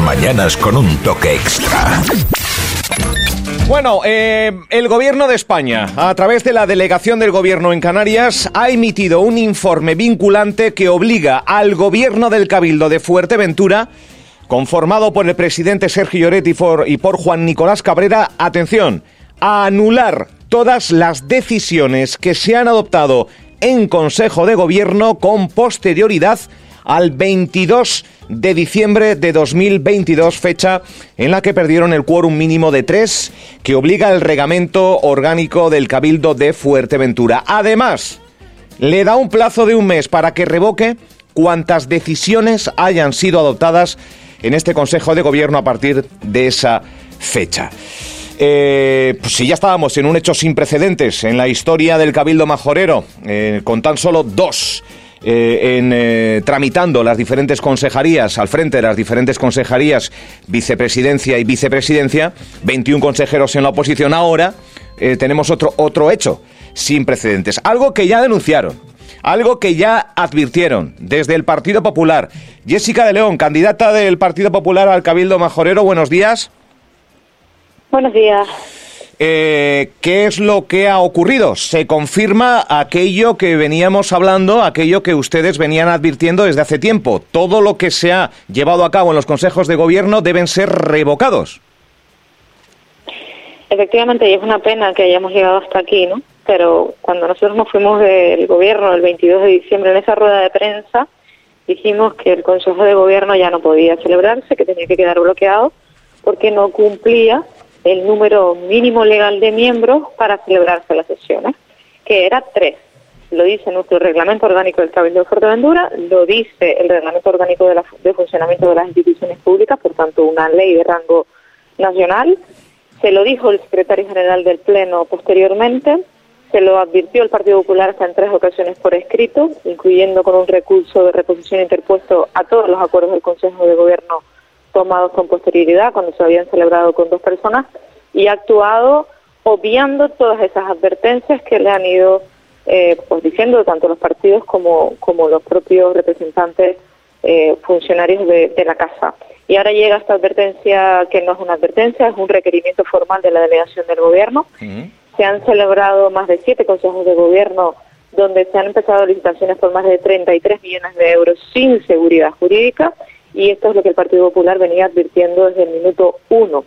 mañanas con un toque extra. Bueno, eh, el gobierno de España, a través de la delegación del gobierno en Canarias, ha emitido un informe vinculante que obliga al gobierno del Cabildo de Fuerteventura, conformado por el presidente Sergio Lloret y por, y por Juan Nicolás Cabrera, atención, a anular todas las decisiones que se han adoptado en Consejo de Gobierno con posterioridad al 22 de diciembre de 2022, fecha en la que perdieron el quórum mínimo de tres que obliga el reglamento orgánico del Cabildo de Fuerteventura. Además, le da un plazo de un mes para que revoque cuantas decisiones hayan sido adoptadas en este Consejo de Gobierno a partir de esa fecha. Eh, pues si ya estábamos en un hecho sin precedentes en la historia del Cabildo Majorero, eh, con tan solo dos eh, en, eh, tramitando las diferentes consejerías, al frente de las diferentes consejerías, vicepresidencia y vicepresidencia, 21 consejeros en la oposición. Ahora eh, tenemos otro, otro hecho sin precedentes, algo que ya denunciaron. Algo que ya advirtieron desde el Partido Popular. Jessica de León, candidata del Partido Popular al Cabildo Majorero, buenos días. Buenos días. Eh, ¿Qué es lo que ha ocurrido? ¿Se confirma aquello que veníamos hablando, aquello que ustedes venían advirtiendo desde hace tiempo? Todo lo que se ha llevado a cabo en los consejos de gobierno deben ser revocados. Efectivamente, y es una pena que hayamos llegado hasta aquí, ¿no? Pero cuando nosotros nos fuimos del gobierno el 22 de diciembre en esa rueda de prensa, dijimos que el Consejo de Gobierno ya no podía celebrarse, que tenía que quedar bloqueado, porque no cumplía el número mínimo legal de miembros para celebrarse las sesiones, que era tres. Lo dice nuestro reglamento orgánico del Cabildo de Fuerteventura, lo dice el reglamento orgánico de, la, de funcionamiento de las instituciones públicas, por tanto una ley de rango nacional. Se lo dijo el secretario general del Pleno posteriormente, se lo advirtió el Partido Popular hasta en tres ocasiones por escrito, incluyendo con un recurso de reposición interpuesto a todos los acuerdos del Consejo de Gobierno tomados con posterioridad, cuando se habían celebrado con dos personas, y ha actuado obviando todas esas advertencias que le han ido eh, pues diciendo tanto los partidos como, como los propios representantes eh, funcionarios de, de, la Casa. Y ahora llega esta advertencia que no es una advertencia, es un requerimiento formal de la delegación del Gobierno. Se han celebrado más de siete consejos de Gobierno donde se han empezado licitaciones por más de 33 millones de euros sin seguridad jurídica y esto es lo que el Partido Popular venía advirtiendo desde el minuto uno.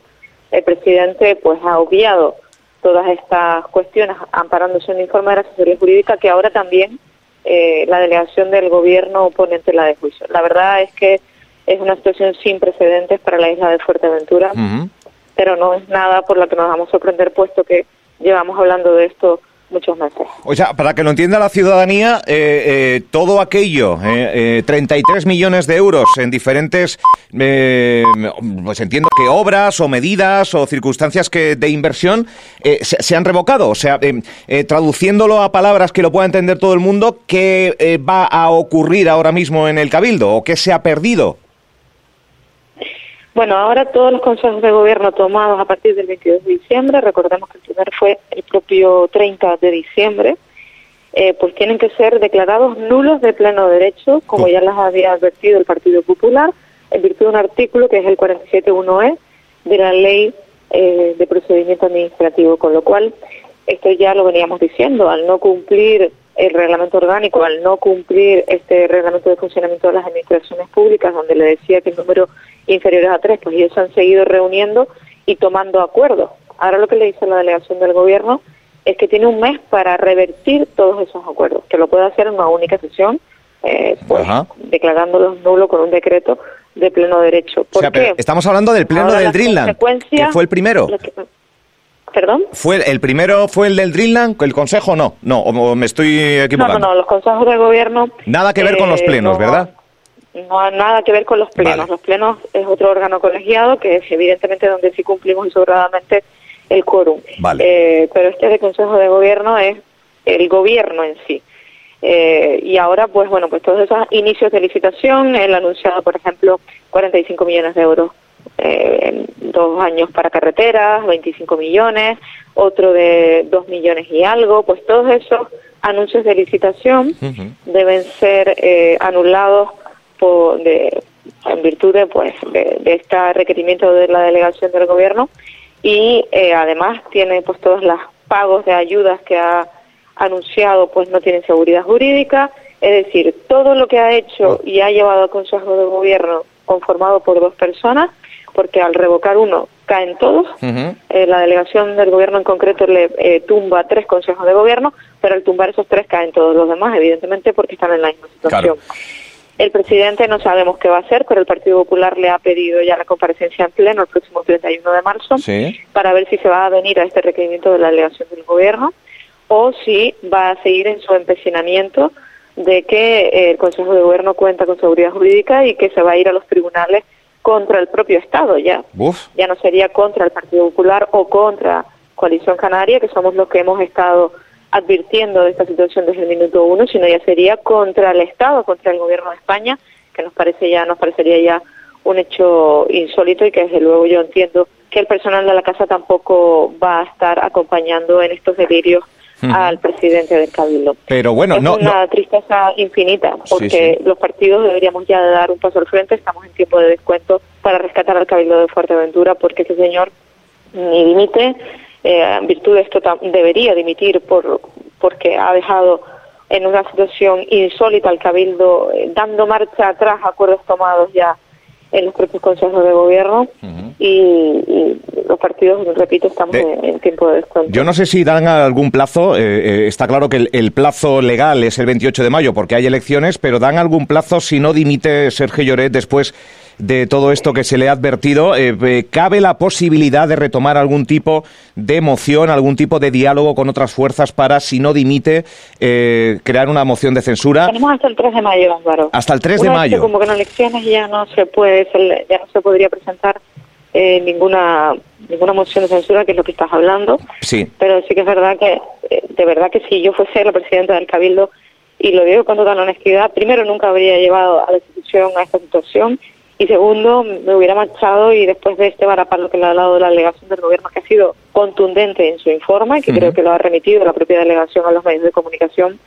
El presidente pues ha obviado todas estas cuestiones amparándose en el informe de la asesoría jurídica que ahora también eh, la delegación del gobierno pone en tela de juicio. La verdad es que es una situación sin precedentes para la isla de Fuerteventura, uh -huh. pero no es nada por lo que nos vamos a sorprender puesto que llevamos hablando de esto muchos meses. O sea, para que lo entienda la ciudadanía, eh, eh, todo aquello, eh, 33 millones de euros en diferentes, eh, pues entiendo que obras o medidas o circunstancias que de inversión se, se, han revocado. O sea, traduciéndolo a palabras que lo pueda entender todo el mundo, ¿qué va a ocurrir ahora mismo en el Cabildo o qué se ha perdido? Bueno, ahora todos los consejos de gobierno tomados a partir del 22 de diciembre, recordemos que el primer fue el propio 30 de diciembre, eh, pues tienen que ser declarados nulos de pleno derecho, como ya las había advertido el Partido Popular, en virtud de un artículo que es el 47.1e de la Ley eh, de Procedimiento Administrativo, con lo cual esto ya lo veníamos diciendo, al no cumplir el reglamento orgánico, al no cumplir este reglamento de funcionamiento de las administraciones públicas, donde le decía que el número inferiores a tres, pues ellos se han seguido reuniendo y tomando acuerdos. Ahora lo que le dice la delegación del gobierno es que tiene un mes para revertir todos esos acuerdos, que lo puede hacer en una única sesión, eh, pues, declarándolos nulos con un decreto de pleno derecho. ¿Por o sea, qué? estamos hablando del pleno Ahora del Dreamland, que fue el primero. Que, ¿Perdón? ¿Fue el primero fue el del Dreamland? ¿El consejo no? No, o me estoy equivocando. No, no, no, los consejos del gobierno... Nada que ver eh, con los plenos, no, ¿verdad? No nada que ver con los plenos. Vale. Los plenos es otro órgano colegiado que es evidentemente donde sí cumplimos sobradamente el quórum. Vale. Eh, pero este de Consejo de Gobierno es el gobierno en sí. Eh, y ahora, pues bueno, pues todos esos inicios de licitación, él ha anunciado, por ejemplo, 45 millones de euros eh, dos años para carreteras, 25 millones, otro de 2 millones y algo, pues todos esos anuncios de licitación uh -huh. deben ser eh, anulados por, de, en virtud de, pues, de, este requerimiento de la delegación del gobierno y eh, además tiene pues todos los pagos de ayudas que ha anunciado pues no tienen seguridad jurídica, es decir, todo lo que ha hecho y ha llevado al Consejo de Gobierno conformado por dos personas, porque al revocar uno caen todos, eh, la delegación del gobierno en concreto le eh, tumba tres consejos de gobierno, pero al tumbar esos tres caen todos los demás, evidentemente porque están en la misma situación. El presidente no sabemos qué va a hacer, pero el Partido Popular le ha pedido ya la comparecencia en pleno el próximo 31 de marzo para ver si se va a venir a este requerimiento de la delegación del gobierno o si va a seguir en su empecinamiento de que eh, el Consejo de Gobierno cuenta con seguridad jurídica y que se va a ir a los tribunales contra el propio Estado ya. Ya no sería contra el Partido Popular o contra Coalición Canaria, que somos los que hemos estado advirtiendo de esta situación desde el minuto uno, sino ya sería contra el Estado, contra el Gobierno de España, que nos parece ya, nos parecería ya un hecho insólito y que desde luego yo entiendo que el personal de la casa tampoco va a estar acompañando en estos delirios al presidente del Cabildo. Pero bueno, es no, una tristeza infinita, porque los partidos deberíamos ya dar un paso al frente, estamos en tiempo de descuento para rescatar al Cabildo de Fuerteventura, porque ese señor ni dimite, eh, en virtud de esto debería dimitir por porque ha dejado en una situación insólita al Cabildo, eh, dando marcha atrás a acuerdos tomados ya en los propios consejos de gobierno. Y, los partidos, repito, estamos en, tiempo de descuento. Yo no sé si dan algún plazo, eh, eh, está claro que el, plazo legal es el 28 de mayo porque hay elecciones, pero dan algún plazo si no dimite Sergio Lloret después de todo esto que se le ha advertido, eh, eh, ¿cabe la posibilidad de retomar algún tipo de moción, algún tipo de diálogo con otras fuerzas para, si no dimite, eh, crear una moción de censura? Tenemos hasta el 3 de mayo, Álvaro. Hasta el 3 de mayo. como que en elecciones ya no se puede, ya no se podría presentar ninguna ninguna moción de censura, que es lo que estás hablando. Sí. Pero sí que es verdad que, de verdad que si yo fuese la presidenta del Cabildo, y lo digo con toda honestidad, primero nunca habría llevado a la institución a esta situación y segundo, me hubiera marchado y después de este varapalo que le ha dado la delegación del gobierno, que ha sido contundente en su informe, que creo que lo ha remitido la propia delegación a los medios de comunicación,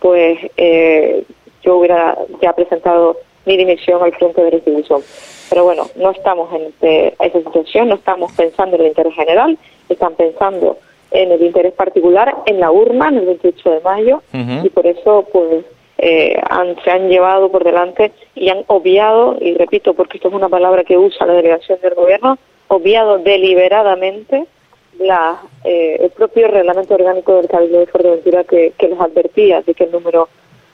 pues eh, yo hubiera ya presentado mi dimisión al frente de restitución. Pero bueno, no estamos en este, esa situación, no estamos pensando en el interés general, están pensando en el interés particular en la urna en el 28 de mayo y por eso pues eh, han, se han llevado por delante y han obviado, y repito porque esto es una palabra que usa la delegación del gobierno, obviado deliberadamente la, eh, el propio reglamento orgánico del Cabildo de Fuerteventura que, que les advertía de que el número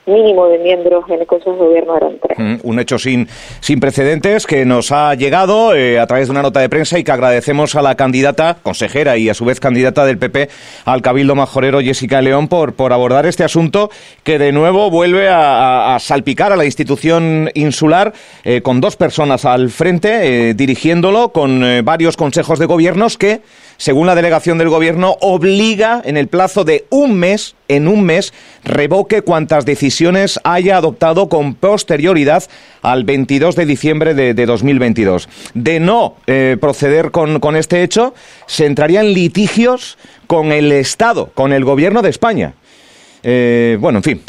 mínimo de miembros en el Consejo de Gobierno eran tres. Mm, un hecho sin, sin precedentes que nos ha llegado eh, a través de una nota de prensa y que agradecemos a la candidata, consejera y a su vez candidata del PP al Cabildo Majorero, Jessica León, por, por abordar este asunto que de nuevo vuelve a, salpicar a la institución insular eh, con dos personas al frente, eh, dirigiéndolo con varios consejos de gobiernos que según la delegación del Gobierno, obliga en el plazo de un mes, en un mes, revoque cuantas decisiones haya adoptado con posterioridad al 22 de diciembre de, 2022. De no eh, proceder con, este hecho, se entrarían litigios con el Estado, con el Gobierno de España. Eh, bueno, en fin.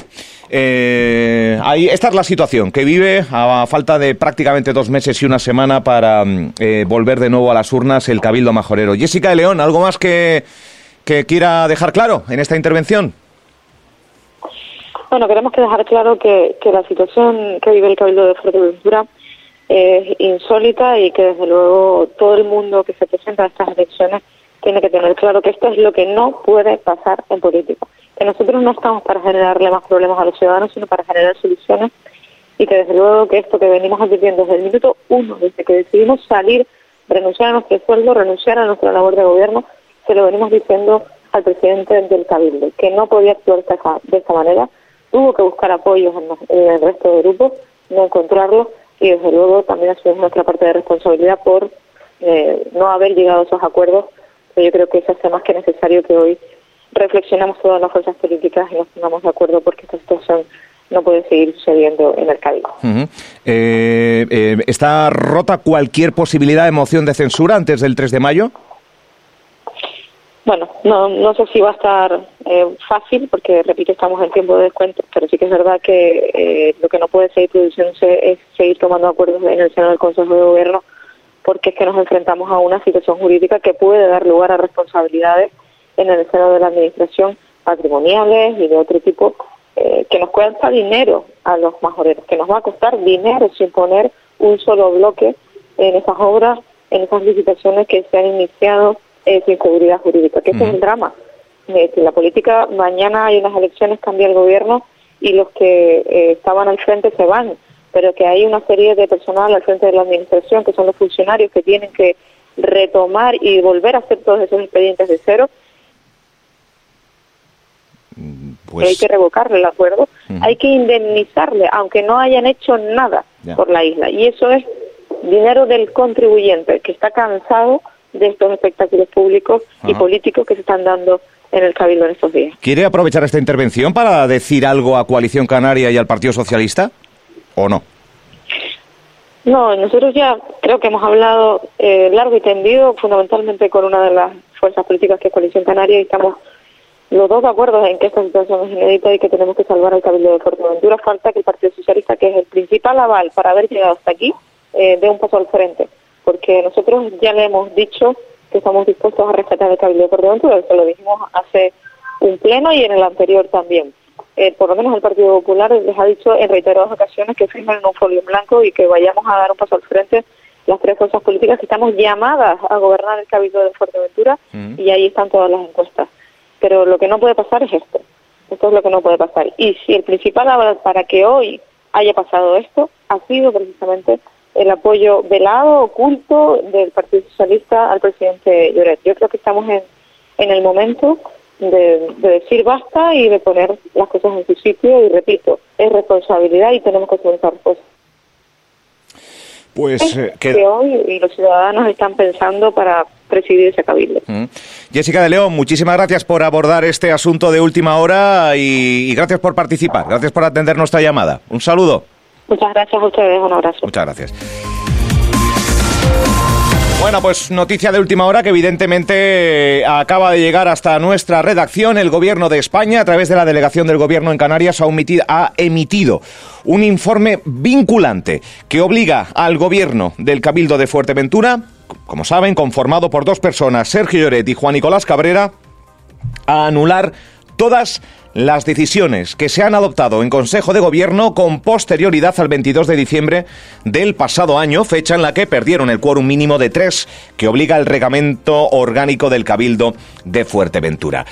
Eh, ahí, esta es la situación que vive a falta de prácticamente dos meses y una semana para mm, eh, volver de nuevo a las urnas el Cabildo Majorero. Jessica de León, ¿algo más que, quiera dejar claro en esta intervención? Bueno, queremos que dejar claro que, que la situación que vive el Cabildo de Fuerteventura es insólita y que desde luego todo el mundo que se presenta a estas elecciones tiene que tener claro que esto es lo que no puede pasar en política que nosotros no estamos para generarle más problemas a los ciudadanos, sino para generar soluciones. Y que desde luego que esto que venimos advirtiendo desde el minuto uno, desde que decidimos salir, renunciar a nuestro sueldo, renunciar a nuestra labor de gobierno, se lo venimos diciendo al presidente del Cabildo, que no podía actuar de esta manera, tuvo que buscar apoyos en, el resto de grupos, no encontrarlos y desde luego también asumimos nuestra parte de responsabilidad por eh, no haber llegado a esos acuerdos, pero yo creo que eso hace más que necesario que hoy reflexionamos todas las fuerzas políticas y nos pongamos de acuerdo porque esta situación no puede seguir sucediendo en el Cádiz. Eh, eh, ¿Está rota cualquier posibilidad de moción de censura antes del 3 de mayo? bueno, no, no sé si va a estar eh, fácil, porque repito, estamos en tiempo de descuento, pero sí que es verdad que eh, lo que no puede seguir produciéndose es seguir tomando acuerdos en el seno del Consejo de Gobierno, porque es que nos enfrentamos a una situación jurídica que puede dar lugar a responsabilidades en el seno de la Administración patrimoniales y de otro tipo, eh, que nos cuesta dinero a los majoreros, que nos va a costar dinero sin poner un solo bloque en esas obras, en esas licitaciones que se han iniciado eh, sin seguridad jurídica, que ese es el drama. Eh, la política, mañana hay unas elecciones, cambia el gobierno y los que estaban al frente se van, pero que hay una serie de personal al frente de la administración, que son los funcionarios que tienen que retomar y volver a hacer todos esos expedientes de cero. Pues... Hay que revocarle el acuerdo, hay que indemnizarle, aunque no hayan hecho nada por la isla. Y eso es dinero del contribuyente que está cansado de estos espectáculos públicos y políticos que se están dando en el Cabildo en estos días. ¿Quiere aprovechar esta intervención para decir algo a Coalición Canaria y al Partido Socialista o no? No, nosotros ya creo que hemos hablado eh, largo y tendido, fundamentalmente con una de las fuerzas políticas que es Coalición Canaria, y estamos los dos de acuerdo en que esta situación es inédita y que tenemos que salvar al Cabildo de Fuerteventura. Falta que el Partido Socialista, que es el principal aval para haber llegado hasta aquí, eh, dé un paso al frente porque nosotros ya le hemos dicho que estamos dispuestos a respetar el Cabildo de Fuerteventura, eso lo dijimos hace un pleno y en el anterior también. Eh, por lo menos el Partido Popular les ha dicho en reiteradas ocasiones que firmen un folio en blanco y que vayamos a dar un paso al frente las tres fuerzas políticas que estamos llamadas a gobernar el Cabildo de Fuerteventura mm. y ahí están todas las encuestas. Pero lo que no puede pasar es esto. Esto es lo que no puede pasar. Y si el principal para que hoy haya pasado esto ha sido precisamente el apoyo velado, oculto del Partido Socialista al presidente Lloret. Yo creo que estamos en, en el momento de, decir basta y de poner las cosas en su sitio y repito, es responsabilidad y tenemos que las cosas. Pues eh, que... hoy y los ciudadanos están pensando para presidir ese cabildo. Mm. Jessica de León, muchísimas gracias por abordar este asunto de última hora y gracias por participar, gracias por atender nuestra llamada. Un saludo. Muchas gracias a ustedes, un abrazo. Muchas gracias. Bueno, pues noticia de última hora que evidentemente acaba de llegar hasta nuestra redacción. El Gobierno de España, a través de la delegación del Gobierno en Canarias, ha, emitido un informe vinculante que obliga al Gobierno del Cabildo de Fuerteventura, como saben, conformado por dos personas, Sergio Lloret y Juan Nicolás Cabrera, a anular todas las decisiones que se han adoptado en Consejo de Gobierno con posterioridad al 22 de diciembre del pasado año, fecha en la que perdieron el quórum mínimo de tres que obliga el reglamento orgánico del Cabildo de Fuerteventura.